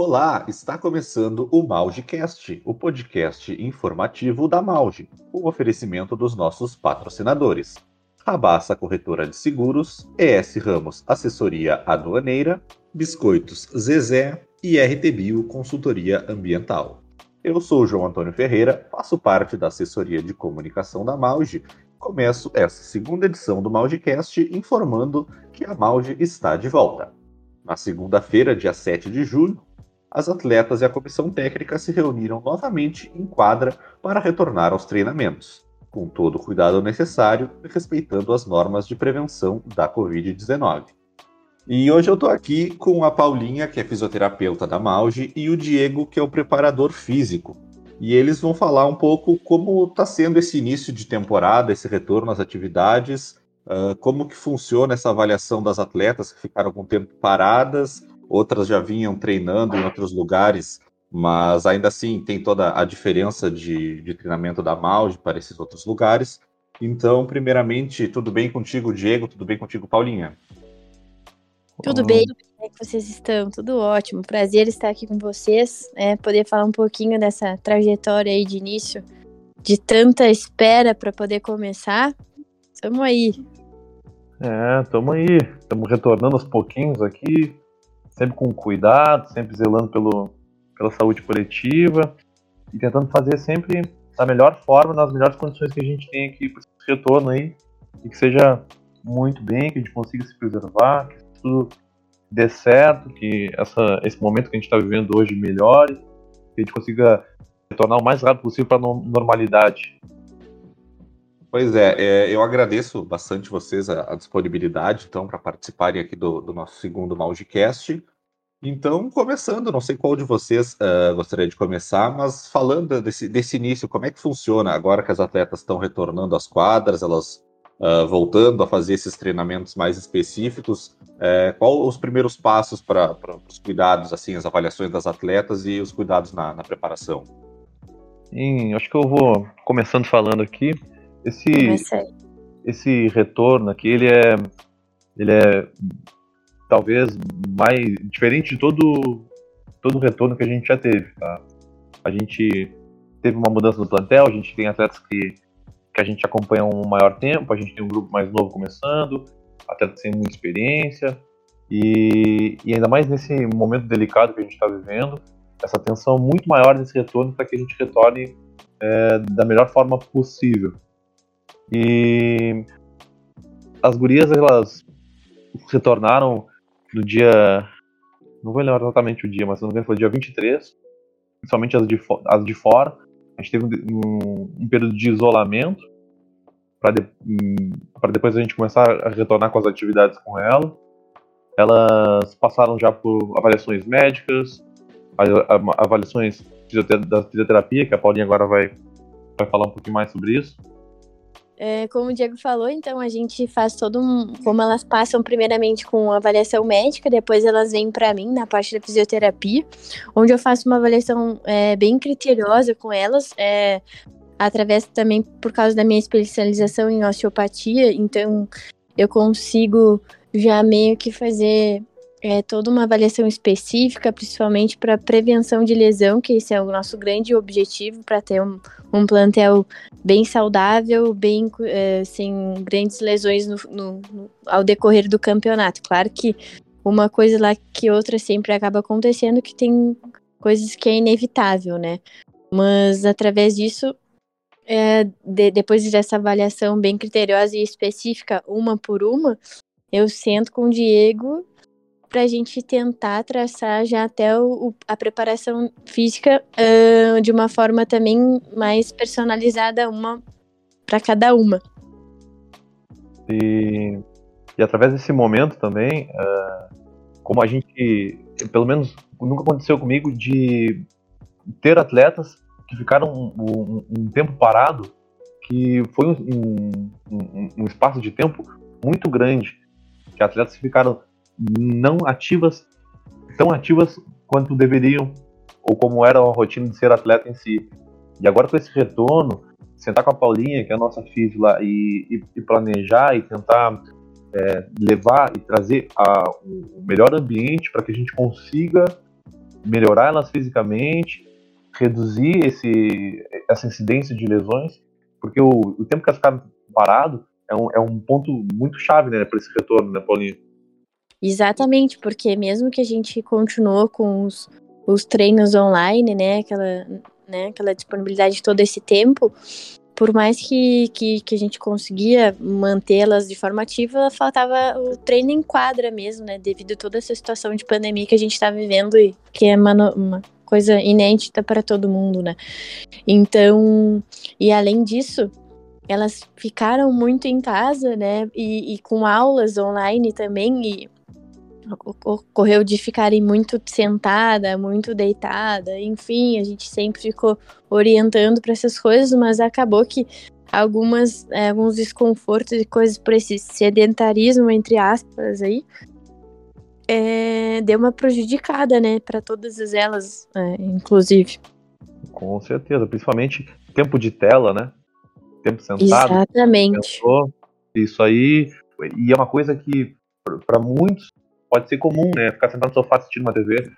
Olá, está começando o Maugecast, o podcast informativo da Mauge, o oferecimento dos nossos patrocinadores. Rabassa Corretora de Seguros, ES Ramos Assessoria Aduaneira, Biscoitos Zezé e RT Bio Consultoria Ambiental. Eu sou o João Antônio Ferreira, faço parte da assessoria de comunicação da Mauge. Começo essa segunda edição do Maugecast informando que a Mauge está de volta. Na segunda-feira, dia 7 de julho, as atletas e a comissão técnica se reuniram novamente em quadra para retornar aos treinamentos, com todo o cuidado necessário e respeitando as normas de prevenção da Covid-19. E hoje eu estou aqui com a Paulinha, que é fisioterapeuta da Mauge, e o Diego, que é o preparador físico. E eles vão falar um pouco como está sendo esse início de temporada, esse retorno às atividades, uh, como que funciona essa avaliação das atletas que ficaram com tempo paradas outras já vinham treinando em outros lugares, mas ainda assim tem toda a diferença de, de treinamento da Maude para esses outros lugares. Então, primeiramente, tudo bem contigo, Diego? Tudo bem contigo, Paulinha? Tudo bem, como é que vocês estão? Tudo ótimo. Prazer estar aqui com vocês, né? Poder falar um pouquinho dessa trajetória aí de início, de tanta espera para poder começar. Tamo aí. É, tamo aí. Estamos retornando aos pouquinhos aqui, sempre com cuidado, sempre zelando pelo, pela saúde coletiva e tentando fazer sempre da melhor forma, nas melhores condições que a gente tem aqui para esse retorno aí e que seja muito bem, que a gente consiga se preservar, que tudo dê certo, que essa, esse momento que a gente está vivendo hoje melhore, que a gente consiga retornar o mais rápido possível para a normalidade. Pois é, é, eu agradeço bastante vocês a, a disponibilidade, então, para participarem aqui do, do, nosso segundo Maugecast. Então, começando, não sei qual de vocês uh, gostaria de começar, mas falando desse, desse início, como é que funciona agora que as atletas estão retornando às quadras, elas uh, voltando a fazer esses treinamentos mais específicos, uh, qual os primeiros passos para os cuidados, assim, as avaliações das atletas e os cuidados na, na preparação? Sim, acho que eu vou começando falando aqui. Esse, esse retorno aqui, ele é, ele é talvez mais diferente de todo todo o retorno que a gente já teve. Tá? A gente teve uma mudança no plantel, a gente tem atletas que, que a gente acompanha um maior tempo, a gente tem um grupo mais novo começando, atletas sem muita experiência, e, e ainda mais nesse momento delicado que a gente está vivendo, essa tensão muito maior nesse retorno para que a gente retorne é, da melhor forma possível. E as gurias, elas retornaram no dia. Não vou lembrar exatamente o dia, mas não me engano foi dia 23. Principalmente as de, as de fora. A gente teve um, um período de isolamento. Para de, um, depois a gente começar a retornar com as atividades com ela. Elas passaram já por avaliações médicas, avaliações da fisioterapia, que a Paulinha agora vai, vai falar um pouquinho mais sobre isso. É, como o Diego falou, então a gente faz todo um. Como elas passam primeiramente com avaliação médica, depois elas vêm para mim na parte da fisioterapia, onde eu faço uma avaliação é, bem criteriosa com elas, é, através também por causa da minha especialização em osteopatia, então eu consigo já meio que fazer é, toda uma avaliação específica, principalmente para prevenção de lesão, que esse é o nosso grande objetivo para ter um, um, plantel bem saudável, bem é, sem grandes lesões no, no, no, ao decorrer do campeonato. Claro que uma coisa lá que outra sempre acaba acontecendo, que tem coisas que é inevitável, né? Mas através disso, é, de, depois dessa avaliação bem criteriosa e específica, uma por uma, eu sento com o Diego para a gente tentar traçar já até o, a preparação física uh, de uma forma também mais personalizada, uma para cada uma. E, e através desse momento também, uh, como a gente, pelo menos nunca aconteceu comigo, de ter atletas que ficaram um, um, um tempo parado, que foi um, um espaço de tempo muito grande, que atletas ficaram não ativas, tão ativas quanto deveriam, ou como era a rotina de ser atleta em si. E agora com esse retorno, sentar com a Paulinha, que é a nossa filha lá, e, e, e planejar e tentar é, levar e trazer a, o melhor ambiente para que a gente consiga melhorar elas fisicamente, reduzir esse, essa incidência de lesões, porque o, o tempo que elas ficaram parado é um, é um ponto muito chave né, para esse retorno, né, Paulinho? Exatamente, porque mesmo que a gente continuou com os, os treinos online, né, aquela, né, aquela disponibilidade todo esse tempo, por mais que, que, que a gente conseguia mantê-las de forma ativa, faltava o treino em quadra mesmo, né? Devido a toda essa situação de pandemia que a gente está vivendo e que é uma, uma coisa inédita para todo mundo, né? Então, e além disso, elas ficaram muito em casa, né? E, e com aulas online também, e ocorreu de ficarem muito sentada, muito deitada, enfim, a gente sempre ficou orientando para essas coisas, mas acabou que algumas é, alguns desconfortos e coisas por esse sedentarismo entre aspas aí é, deu uma prejudicada, né, para todas elas, é, inclusive. Com certeza, principalmente tempo de tela, né? Tempo sentado. Exatamente. Isso aí, e é uma coisa que para muitos pode ser comum, né? Ficar sentado no sofá assistindo uma TV.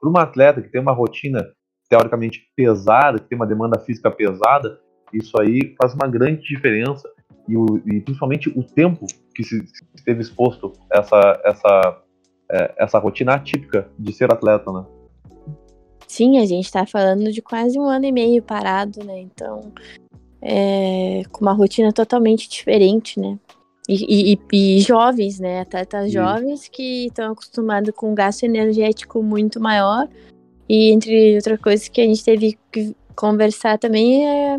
Para uma atleta que tem uma rotina teoricamente pesada, que tem uma demanda física pesada, isso aí faz uma grande diferença. E, o, e principalmente o tempo que se, se esteve exposto a essa, essa, é, essa rotina atípica de ser atleta, né? Sim, a gente está falando de quase um ano e meio parado, né? Então, é, com uma rotina totalmente diferente, né? E, e, e, jovens, né? Atletas Isso. jovens que estão acostumados com um gasto energético muito maior. E entre outras coisas que a gente teve que conversar também é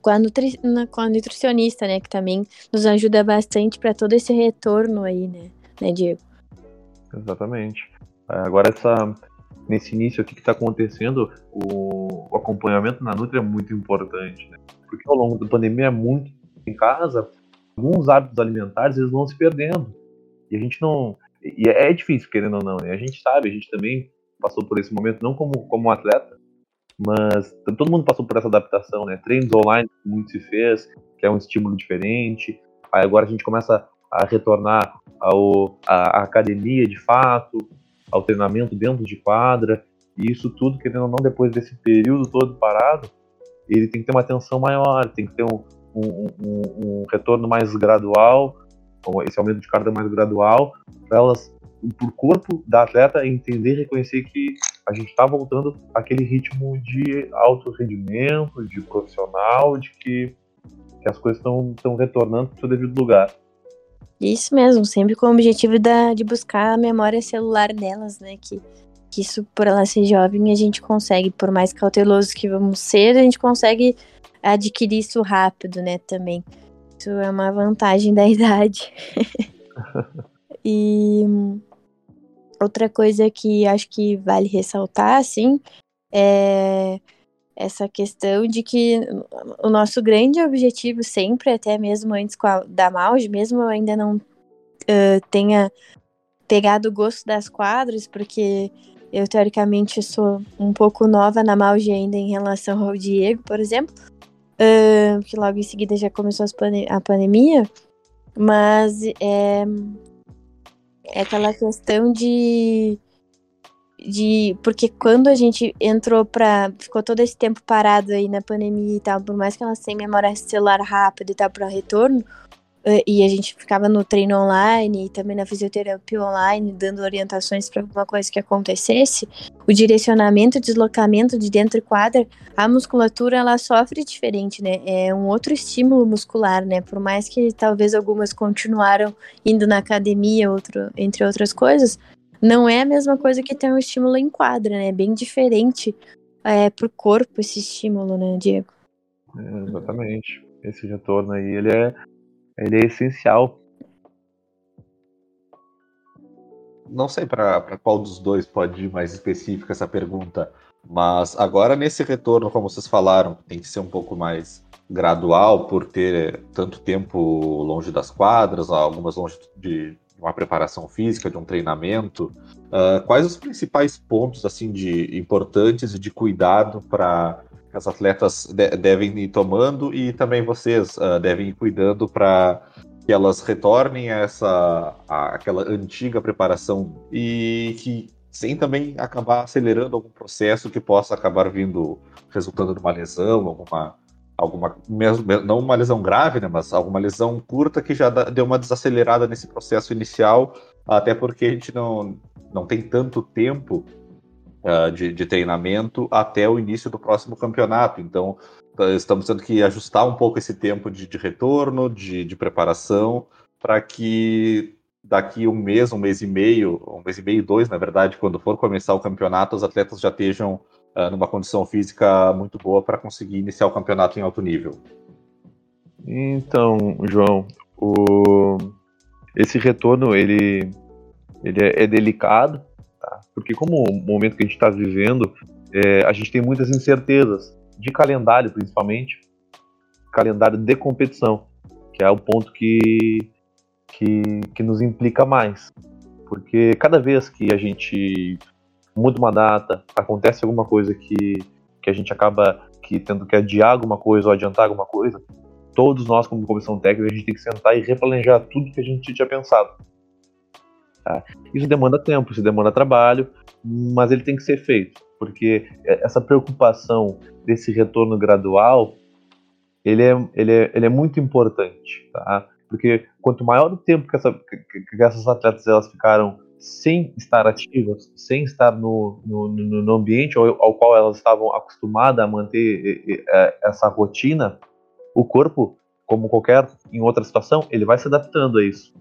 com a, nutri com a nutricionista, né? Que também nos ajuda bastante para todo esse retorno aí, né, né Diego? Exatamente. É, agora, essa, nesse início aqui que está acontecendo, o, o, acompanhamento na Nutri é muito importante, né? Porque ao longo da pandemia é muito em casa, alguns hábitos alimentares eles vão se perdendo. E a gente não. E é, é difícil, querendo ou não, né? A gente sabe, a gente também passou por esse momento, não como, como atleta, mas todo mundo passou por essa adaptação, né? Treinos online, muito se fez, que é um estímulo diferente. Aí agora a gente começa a retornar ao, à, academia de fato, ao treinamento dentro de quadra. E isso tudo, querendo ou não, depois desse período todo parado, ele tem que ter uma atenção maior, tem que ter um, um, um, um retorno mais gradual, esse aumento de carga mais gradual, para elas, por corpo da atleta, entender e reconhecer que a gente está voltando àquele ritmo de alto rendimento, de profissional, de que, que as coisas estão retornando para o seu devido lugar. Isso mesmo, sempre com o objetivo da, de buscar a memória celular delas, né? Que, que isso, por ela ser jovem, a gente consegue, por mais cauteloso que vamos ser, a gente consegue adquirir isso rápido, né, também. Isso é uma vantagem da idade. e outra coisa que acho que vale ressaltar, assim, é essa questão de que o nosso grande objetivo sempre, até mesmo antes a, da Mauge, mesmo eu ainda não uh, tenha pegado o gosto das quadras, porque eu teoricamente sou um pouco nova na Mauge ainda em relação ao Diego, por exemplo, uh, que logo em seguida já começou a pandemia, mas é, é aquela questão de de porque quando a gente entrou para ficou todo esse tempo parado aí na pandemia e tal, por mais que elas tenham memória celular rápida e tal para retorno, e a gente ficava no treino online e também na fisioterapia online, dando orientações para alguma coisa que acontecesse, o direcionamento, o deslocamento de dentro e quadra, a musculatura ela sofre diferente, né? É um outro estímulo muscular, né? Por mais que talvez algumas continuaram indo na academia, outro, entre outras coisas, não é a mesma coisa que ter um estímulo em quadra, né? É bem diferente é, pro corpo esse estímulo, né, Diego? É, exatamente. Esse retorno aí, ele é ele é essencial. Não sei para qual dos dois pode ir mais específica essa pergunta, mas agora nesse retorno, como vocês falaram, tem que ser um pouco mais gradual por ter tanto tempo longe das quadras, algumas longe de uma preparação física, de um treinamento. Uh, quais os principais pontos assim de importantes e de cuidado para as atletas de devem ir tomando e também vocês uh, devem ir cuidando para que elas retornem a essa a, aquela antiga preparação e que sem também acabar acelerando algum processo que possa acabar vindo resultando numa lesão, alguma alguma mesmo não uma lesão grave, né, mas alguma lesão curta que já deu uma desacelerada nesse processo inicial, até porque a gente não não tem tanto tempo uh, de, de, treinamento até o início do próximo campeonato. Então, tá, estamos tendo que ajustar um pouco esse tempo de, de retorno, de, de preparação, para que daqui um mês, um mês e meio, um mês e meio, dois, na verdade, quando for começar o campeonato, os atletas já estejam uh, numa condição física muito boa para conseguir iniciar o campeonato em alto nível. Então, João, o... esse retorno ele, ele é, é delicado, tá? porque como o momento que a gente está vivendo, é, a gente tem muitas incertezas de calendário, principalmente, calendário de competição, que é o ponto que que, que nos implica mais. Porque cada vez que a gente muda uma data, acontece alguma coisa que, que a gente acaba que tendo que adiar alguma coisa ou adiantar alguma coisa, todos nós, como comissão técnica, a gente tem que sentar e replanejar tudo que a gente tinha pensado. Tá? Isso demanda tempo, isso demanda trabalho, mas ele tem que ser feito, porque essa preocupação desse retorno gradual, ele é, ele é, ele é muito importante. Tá? Porque quanto maior o tempo que, essa, que, que essas atletas elas ficaram sem estar ativas, sem estar no, no, no ambiente ao, ao, qual elas estavam acostumadas a manter é, essa rotina, o corpo, como qualquer em outra situação, ele vai se adaptando a isso.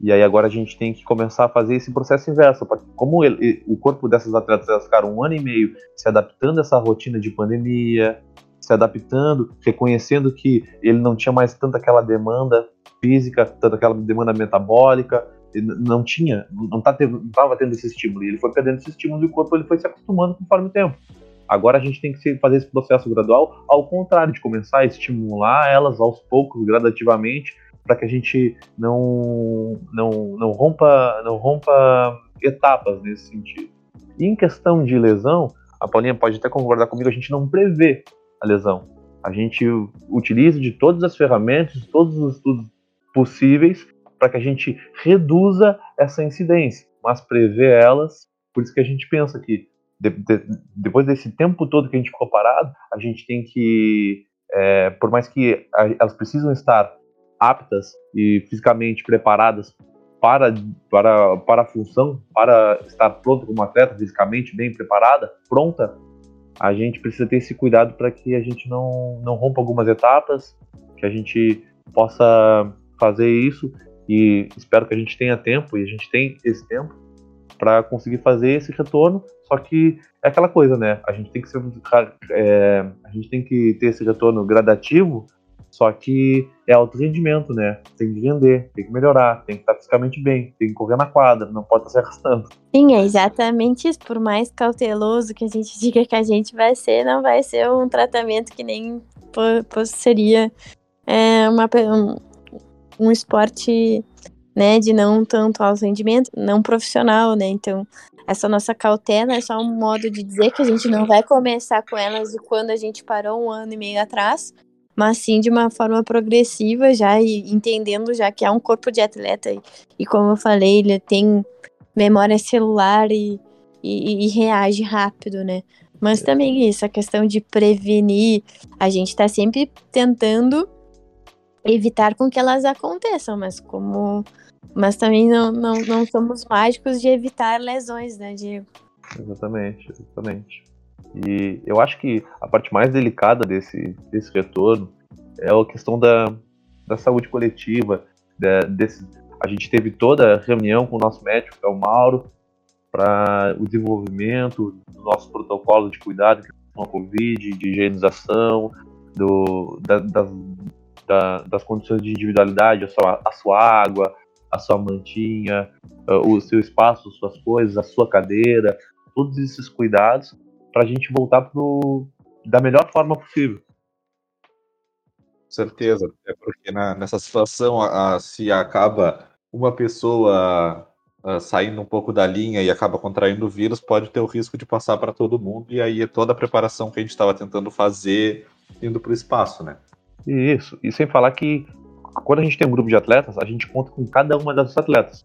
E aí agora a gente tem que começar a fazer esse processo inverso, porque como ele, o corpo dessas atletas elas ficaram um ano e meio se adaptando a essa rotina de pandemia, se adaptando, reconhecendo que ele não tinha mais tanta aquela demanda física, tanto aquela demanda metabólica, não tinha, não tá estava tendo esse estímulo, e ele foi perdendo esse estímulo e o corpo ele foi se acostumando conforme o tempo. Agora a gente tem que fazer esse processo gradual, ao contrário, de começar a estimular elas aos poucos, gradativamente, para que a gente não, não, não, rompa, não rompa etapas nesse sentido. E em questão de lesão, a Paulinha pode até concordar comigo, a gente não prevê a lesão. A gente utiliza de todas as ferramentas, todos os estudos possíveis para que a gente reduza essa incidência, mas prevê elas. Por isso que a gente pensa que de, de, depois desse tempo todo que a gente ficou parado, a gente tem que, é, por mais que a, elas precisam estar aptas e fisicamente preparadas para, para, para a função, para estar pronto como atleta, fisicamente bem preparada, pronta, a gente precisa ter esse cuidado para que a gente não, não rompa algumas etapas, que a gente possa fazer isso e espero que a gente tenha tempo e a gente tem esse tempo para conseguir fazer esse retorno. Só que é aquela coisa, né? A gente tem que ser, é, a gente tem que ter esse retorno gradativo. Só que é alto rendimento, né? Tem que vender, tem que melhorar, tem que estar fisicamente bem, tem que correr na quadra, não pode estar se arrastando. Sim, é exatamente isso. Por mais cauteloso que a gente diga que a gente vai ser, não vai ser um tratamento que nem seria é, uma, um esporte, né, de não tanto alto rendimento, não profissional, né? Então, essa nossa cautela é só um modo de dizer que a gente não vai começar com elas de quando a gente parou um ano e meio atrás, mas sim de uma forma progressiva já e entendendo já que é um corpo de atleta e, e como eu falei, ele tem memória celular e, e, e reage rápido, né? Mas também isso, a questão de prevenir, a gente está sempre tentando evitar com que elas aconteçam, mas como mas também não, não, não somos mágicos de evitar lesões, né, Diego? Exatamente, exatamente. E eu acho que a parte mais delicada desse, desse retorno é a questão da, da saúde coletiva. Da, desse, a gente teve toda a reunião com o nosso médico, que é o Mauro, para o desenvolvimento do nosso protocolo de cuidado com a Covid, de higienização, do, da, das da, das condições de individualidade, a sua, a sua água, a sua mantinha, uh, o seu espaço, suas coisas, a sua cadeira, todos esses cuidados para a gente voltar pro, da melhor forma possível. Certeza, é porque na, nessa situação a, a, se acaba uma pessoa a, saindo um pouco da linha e acaba contraindo o vírus, pode ter o risco de passar para todo mundo e aí é toda a preparação que a gente estava tentando fazer indo para o espaço, né? Isso, e sem falar que quando a gente tem um grupo de atletas, a gente conta com cada uma dessas atletas.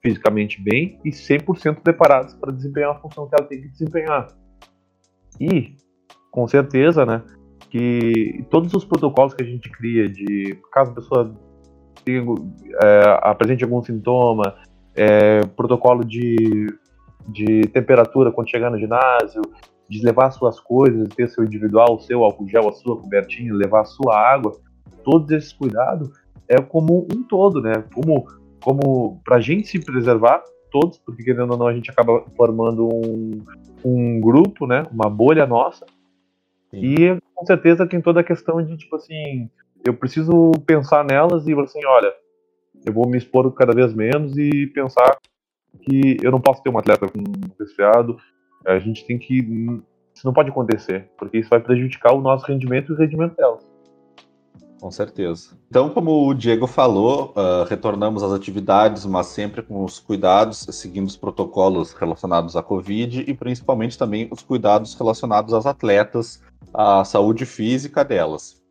fisicamente bem e 100% preparadas para desempenhar a função que ela tem que desempenhar. E, com certeza, né, que todos os protocolos que a gente cria de caso a pessoa é, apresente algum sintoma, é, protocolo de, de temperatura quando chegar no ginásio, de levar suas coisas, ter seu individual, o seu álcool gel, a sua cobertinha, levar a sua água, todos esses cuidados é como um todo, né? Como, como para a gente se preservar todos, porque querendo ou não a gente acaba formando um, um grupo, né? Uma bolha nossa. Sim. E com certeza tem toda a questão de tipo assim, eu preciso pensar nelas e assim, olha, eu vou me expor cada vez menos e pensar que eu não posso ter um atleta com resfriado. A gente tem que. Isso não pode acontecer, porque isso vai prejudicar o nosso rendimento e o rendimento delas. Com certeza. Então, como o Diego falou, uh, retornamos às atividades, mas sempre com os cuidados, seguindo os protocolos relacionados à Covid e principalmente também os cuidados relacionados às atletas, à saúde física delas.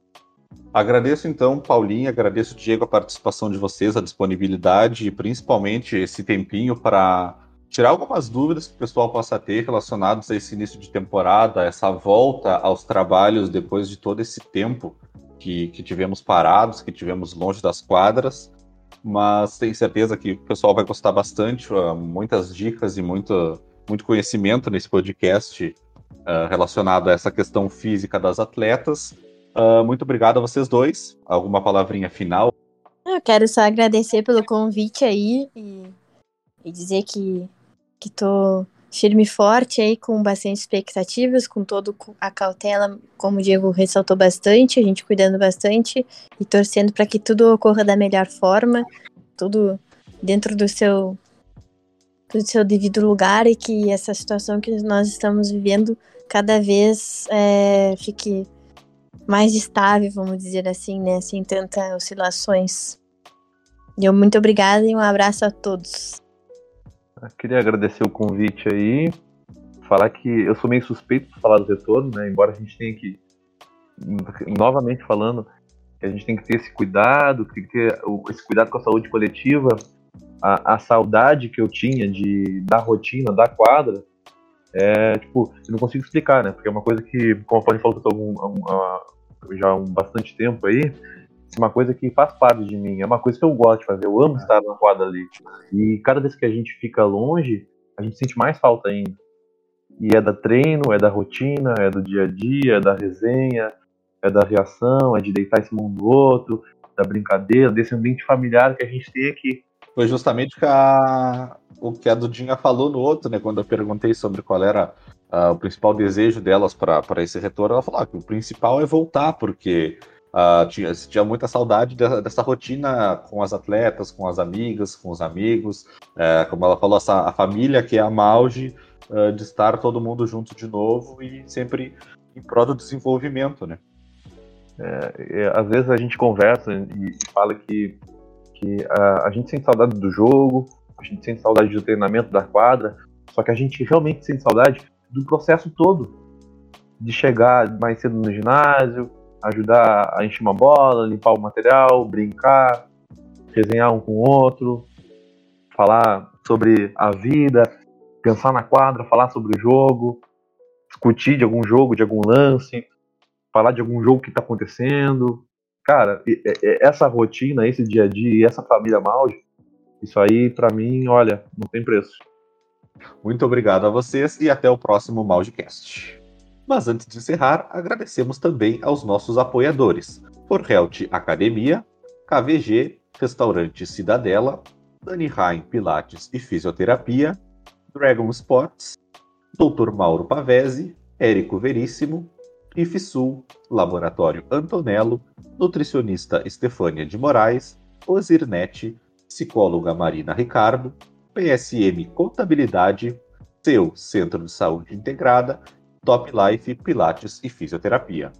Agradeço então, Paulinha, agradeço, Diego, a participação de vocês, a disponibilidade e principalmente esse tempinho para tirar algumas dúvidas que o pessoal possa ter relacionados a esse início de temporada, essa volta aos trabalhos depois de todo esse tempo que, que tivemos parados, que tivemos longe das quadras. Mas tenho certeza que o pessoal vai gostar bastante, uh, muitas dicas e muito, muito conhecimento nesse podcast uh, relacionado a essa questão física das atletas. Uh, muito obrigado a vocês dois. Alguma palavrinha final? Eu quero só agradecer pelo convite aí e, e dizer que, que firme e forte aí, com bastante expectativas, com toda a cautela, como o Diego ressaltou bastante, a gente cuidando bastante e torcendo para que tudo ocorra da melhor forma, tudo dentro do seu do seu devido lugar e que essa situação que nós estamos vivendo cada vez é, fique mais estável, vamos dizer assim, né? Sem tantas oscilações. Eu muito obrigada e um abraço a todos. Queria agradecer o convite aí, falar que eu sou meio suspeito de falar do retorno, né? Embora a gente tenha que, novamente falando, que a gente tem que ter esse cuidado, tem que ter esse cuidado com a saúde coletiva, a, a saudade que eu tinha de da rotina, da quadra, é, tipo, eu não consigo explicar, né? Porque é uma coisa que, como a Fanny falou eu tô algum, já há um bastante tempo aí, é uma coisa que faz parte de mim, é uma coisa que eu gosto de fazer, eu amo estar na quadra ali. E cada vez que a gente fica longe, a gente sente mais falta ainda. E é da treino, é da rotina, é do dia a dia, é da resenha, é da reação, é de deitar esse mundo do outro, da brincadeira, desse ambiente familiar que a gente tem aqui. Foi justamente que a, o que a Dudinha falou no outro, né? Quando eu perguntei sobre qual era uh, o principal desejo delas para esse retorno, ela falou ah, que o principal é voltar, porque uh, tinha, tinha muita saudade dessa, dessa, rotina com as atletas, com as amigas, com os amigos, uh, como ela falou, essa, a família que é a Mauge, uh, de estar todo mundo junto de novo e sempre em prol do desenvolvimento, né? É, é, às vezes a gente conversa e fala que, que a gente sente saudade do jogo, a gente sente saudade do treinamento da quadra, só que a gente realmente sente saudade do processo todo. De chegar mais cedo no ginásio, ajudar a encher uma bola, limpar o material, brincar, resenhar um com o outro, falar sobre a vida, pensar na quadra, falar sobre o jogo, discutir de algum jogo, de algum lance, falar de algum jogo que está acontecendo. Cara, essa rotina, esse dia a dia e essa família Mauge, isso aí para mim, olha, não tem preço. Muito obrigado a vocês e até o próximo Maldcast. Mas antes de encerrar, agradecemos também aos nossos apoiadores: Forhelt Academia, KVG, Restaurante Cidadela, Dani Rain Pilates e Fisioterapia, Dragon Sports, Dr. Mauro Pavese, Érico Veríssimo, IFSUL, Laboratório Antonello, Nutricionista Estefânia de Moraes, Osirnet, Psicóloga Marina Ricardo, PSM Contabilidade, seu Centro de Saúde Integrada, Top Life, Pilates e Fisioterapia.